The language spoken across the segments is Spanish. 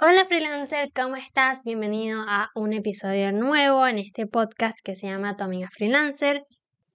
Hola freelancer, ¿cómo estás? Bienvenido a un episodio nuevo en este podcast que se llama Tu amiga freelancer.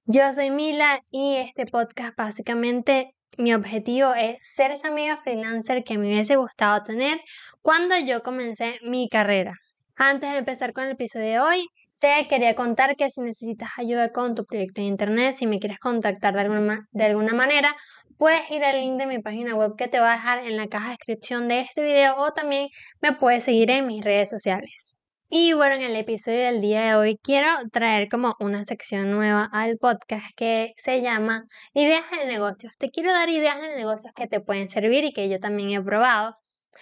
Yo soy Mila y este podcast básicamente mi objetivo es ser esa amiga freelancer que me hubiese gustado tener cuando yo comencé mi carrera. Antes de empezar con el episodio de hoy, te quería contar que si necesitas ayuda con tu proyecto de internet, si me quieres contactar de alguna, de alguna manera, puedes ir al link de mi página web que te va a dejar en la caja de descripción de este video o también me puedes seguir en mis redes sociales. Y bueno, en el episodio del día de hoy quiero traer como una sección nueva al podcast que se llama Ideas de negocios. Te quiero dar ideas de negocios que te pueden servir y que yo también he probado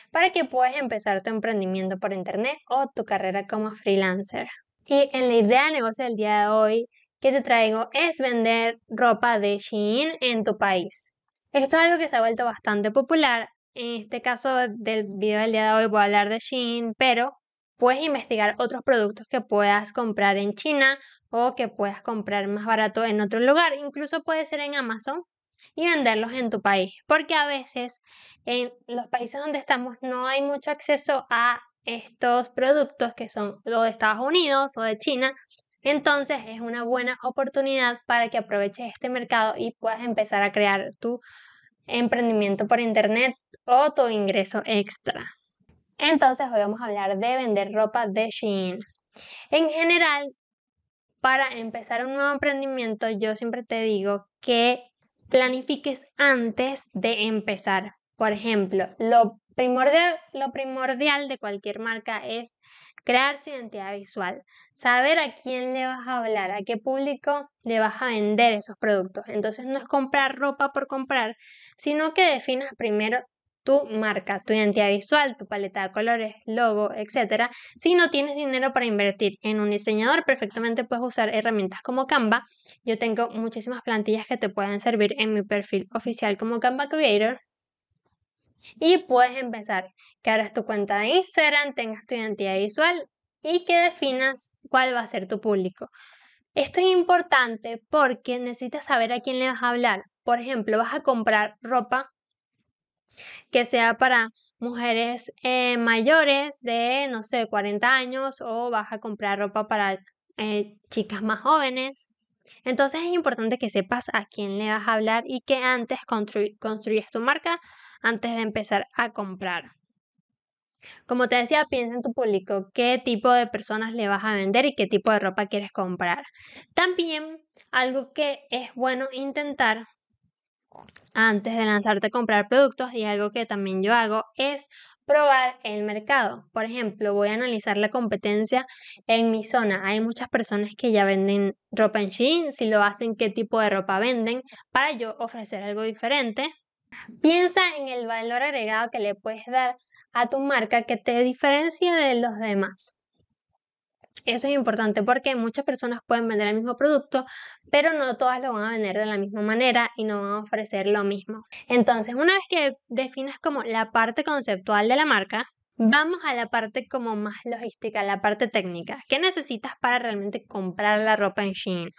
para que puedas empezar tu emprendimiento por internet o tu carrera como freelancer. Y en la idea de negocio del día de hoy que te traigo es vender ropa de Shein en tu país. Esto es algo que se ha vuelto bastante popular. En este caso del video del día de hoy voy a hablar de Shein, pero puedes investigar otros productos que puedas comprar en China o que puedas comprar más barato en otro lugar, incluso puede ser en Amazon y venderlos en tu país, porque a veces en los países donde estamos no hay mucho acceso a estos productos que son o de Estados Unidos o de China. Entonces es una buena oportunidad para que aproveches este mercado y puedas empezar a crear tu emprendimiento por internet o tu ingreso extra. Entonces hoy vamos a hablar de vender ropa de Shein. En general, para empezar un nuevo emprendimiento, yo siempre te digo que planifiques antes de empezar. Por ejemplo, lo lo primordial de cualquier marca es crear su identidad visual, saber a quién le vas a hablar, a qué público le vas a vender esos productos. Entonces no es comprar ropa por comprar, sino que definas primero tu marca, tu identidad visual, tu paleta de colores, logo, etc. Si no tienes dinero para invertir en un diseñador, perfectamente puedes usar herramientas como Canva. Yo tengo muchísimas plantillas que te pueden servir en mi perfil oficial como Canva Creator. Y puedes empezar que abras tu cuenta de Instagram, tengas tu identidad visual y que definas cuál va a ser tu público. Esto es importante porque necesitas saber a quién le vas a hablar. Por ejemplo, vas a comprar ropa que sea para mujeres eh, mayores de, no sé, 40 años o vas a comprar ropa para eh, chicas más jóvenes. Entonces es importante que sepas a quién le vas a hablar y que antes construyes tu marca antes de empezar a comprar. Como te decía, piensa en tu público, qué tipo de personas le vas a vender y qué tipo de ropa quieres comprar. También algo que es bueno intentar antes de lanzarte a comprar productos y algo que también yo hago es probar el mercado. Por ejemplo, voy a analizar la competencia en mi zona. Hay muchas personas que ya venden ropa en Shein, si lo hacen, qué tipo de ropa venden para yo ofrecer algo diferente. Piensa en el valor agregado que le puedes dar a tu marca que te diferencia de los demás. Eso es importante porque muchas personas pueden vender el mismo producto, pero no todas lo van a vender de la misma manera y no van a ofrecer lo mismo. Entonces, una vez que definas como la parte conceptual de la marca, Vamos a la parte como más logística, la parte técnica. ¿Qué necesitas para realmente comprar la ropa en Shein?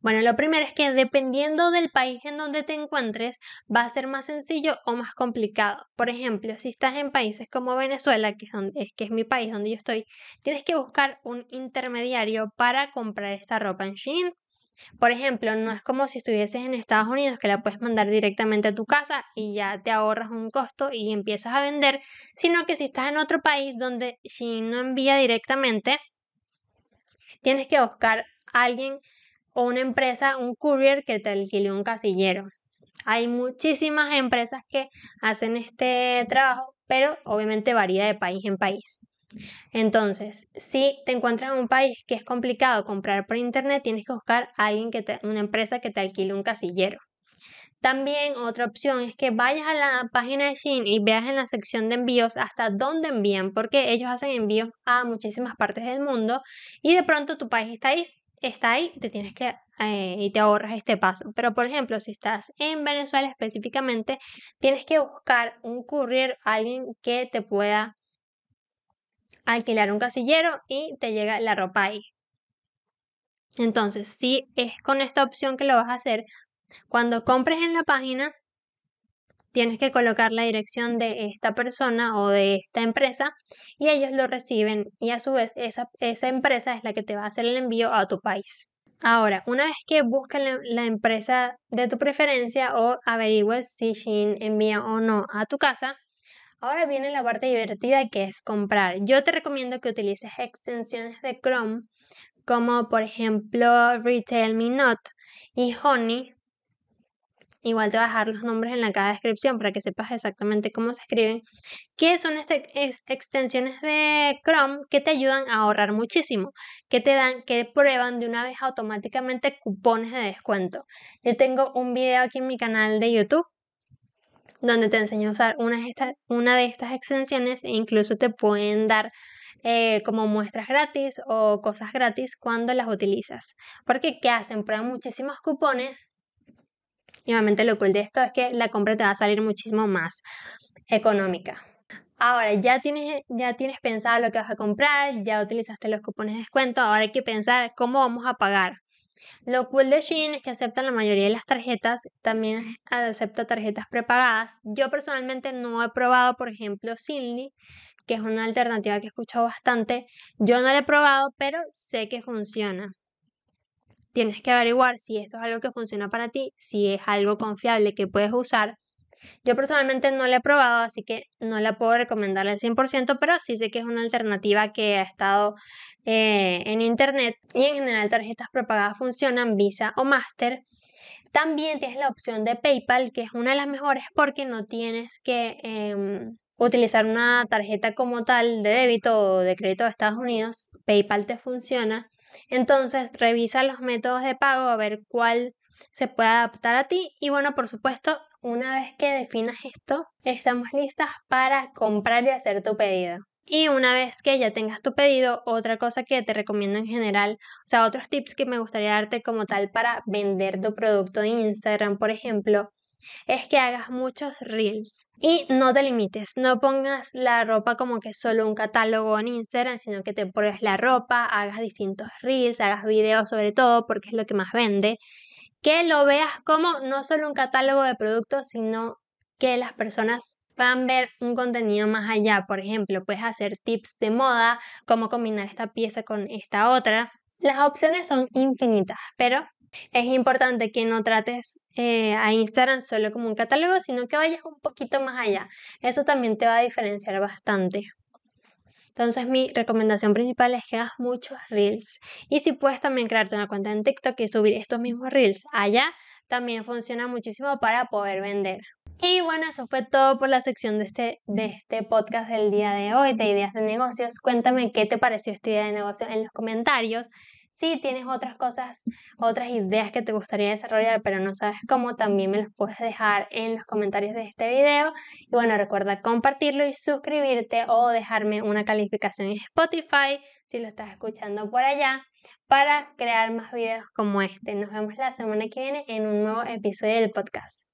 Bueno, lo primero es que dependiendo del país en donde te encuentres, va a ser más sencillo o más complicado. Por ejemplo, si estás en países como Venezuela, que es, donde, que es mi país donde yo estoy, tienes que buscar un intermediario para comprar esta ropa en Shein. Por ejemplo, no es como si estuvieses en Estados Unidos que la puedes mandar directamente a tu casa y ya te ahorras un costo y empiezas a vender, sino que si estás en otro país donde si no envía directamente, tienes que buscar a alguien o una empresa, un courier que te alquile un casillero. Hay muchísimas empresas que hacen este trabajo, pero obviamente varía de país en país. Entonces, si te encuentras en un país que es complicado comprar por internet, tienes que buscar a alguien que te, una empresa que te alquile un casillero. También otra opción es que vayas a la página de Shein y veas en la sección de envíos hasta dónde envían, porque ellos hacen envíos a muchísimas partes del mundo y de pronto tu país está ahí, está ahí te tienes que eh, y te ahorras este paso. Pero por ejemplo, si estás en Venezuela específicamente, tienes que buscar un courier, alguien que te pueda alquilar un casillero y te llega la ropa ahí. Entonces, si es con esta opción que lo vas a hacer, cuando compres en la página, tienes que colocar la dirección de esta persona o de esta empresa y ellos lo reciben y a su vez esa, esa empresa es la que te va a hacer el envío a tu país. Ahora, una vez que busques la, empresa de tu preferencia o averigües si Shein envía o no a tu casa, ahora viene la parte divertida que es comprar. Yo te recomiendo que utilices extensiones de Chrome como por ejemplo Retail Me Not y Honey Igual te voy a dejar los nombres en la caja de descripción para que sepas exactamente cómo se escriben. Que son estas extensiones de Chrome que te ayudan a ahorrar muchísimo, que te dan, que prueban de una vez automáticamente cupones de descuento. Yo tengo un video aquí en mi canal de YouTube donde te enseño a usar una de estas, una de estas extensiones e incluso te pueden dar eh, como muestras gratis o cosas gratis cuando las utilizas. Porque ¿qué hacen? Prueban muchísimos cupones y obviamente lo cool de esto es que la compra te va a salir muchísimo más económica. Ahora, ya tienes, ya tienes pensado lo que vas a comprar, ya utilizaste los cupones de descuento, ahora hay que pensar cómo vamos a pagar. Lo cool de Shein es que aceptan la mayoría de las tarjetas, también acepta tarjetas prepagadas. Yo personalmente no he probado, por ejemplo, Cindy, que es una alternativa que he escuchado bastante. Yo no la he probado, pero sé que funciona tienes que averiguar si esto es algo que funciona para ti, si es algo confiable que puedes usar. Yo personalmente no la he probado, así que no la puedo recomendar al 100%, pero sí sé que es una alternativa que ha estado eh, en internet y en general tarjetas prepagadas funcionan, Visa o Master. También tienes la opción de PayPal, que es una de las mejores porque no tienes que em, utilizar una tarjeta como tal de débito o de crédito de Estados Unidos, PayPal te funciona. Entonces revisa los métodos de pago a ver cuál se puede adaptar a ti y bueno, por supuesto, una vez que definas esto, estamos listas para comprar y hacer tu pedido. Y una vez que ya tengas tu pedido, otra cosa que te recomiendo en general, o sea, otros tips que me gustaría darte como tal para vender tu producto en Instagram, por ejemplo, es que hagas muchos reels y no te limites, no pongas la ropa como que solo un catálogo en Instagram, sino que te pruebes la ropa, hagas distintos reels, hagas videos sobre todo porque es lo que más vende, que lo veas como no solo un catálogo de productos, sino que las personas puedan ver un contenido más allá. Por ejemplo, puedes hacer tips de moda, cómo combinar esta pieza con esta otra. Las opciones son infinitas, pero es importante que no trates eh, a Instagram solo como un catálogo, sino que vayas un poquito más allá. Eso también te va a diferenciar bastante. Entonces mi recomendación principal es que hagas muchos reels. Y si puedes también crearte una cuenta en TikTok y subir estos mismos reels allá, también funciona muchísimo para poder vender. Y bueno, eso fue todo por la sección de este, de este podcast del día de hoy, de ideas de negocios. Cuéntame qué te pareció esta idea de negocio en los comentarios. Si tienes otras cosas, otras ideas que te gustaría desarrollar, pero no sabes cómo, también me los puedes dejar en los comentarios de este video. Y bueno, recuerda compartirlo y suscribirte o dejarme una calificación en Spotify si lo estás escuchando por allá para crear más videos como este. Nos vemos la semana que viene en un nuevo episodio del podcast.